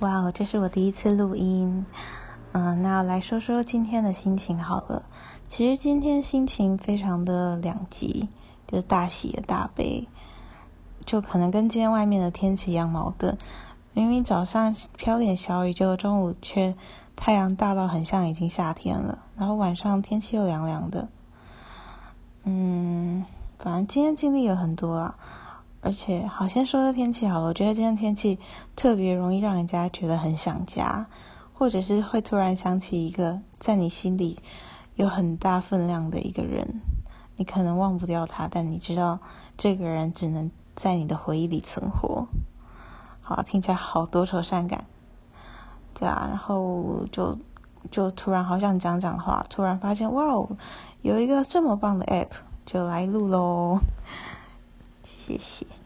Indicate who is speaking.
Speaker 1: 哇哦，这是我第一次录音，嗯，那来说说今天的心情好了。其实今天心情非常的两极，就是大喜的大悲，就可能跟今天外面的天气一样矛盾。明明早上飘点小雨，结果中午却太阳大到很像已经夏天了，然后晚上天气又凉凉的。嗯，反正今天经历了很多啊。而且，好先说的天气好了。我觉得今天天气特别容易让人家觉得很想家，或者是会突然想起一个在你心里有很大分量的一个人，你可能忘不掉他，但你知道这个人只能在你的回忆里存活。好，听起来好多愁善感，对啊。然后就就突然好想讲讲话，突然发现哇哦，有一个这么棒的 app，就来录喽。谢谢。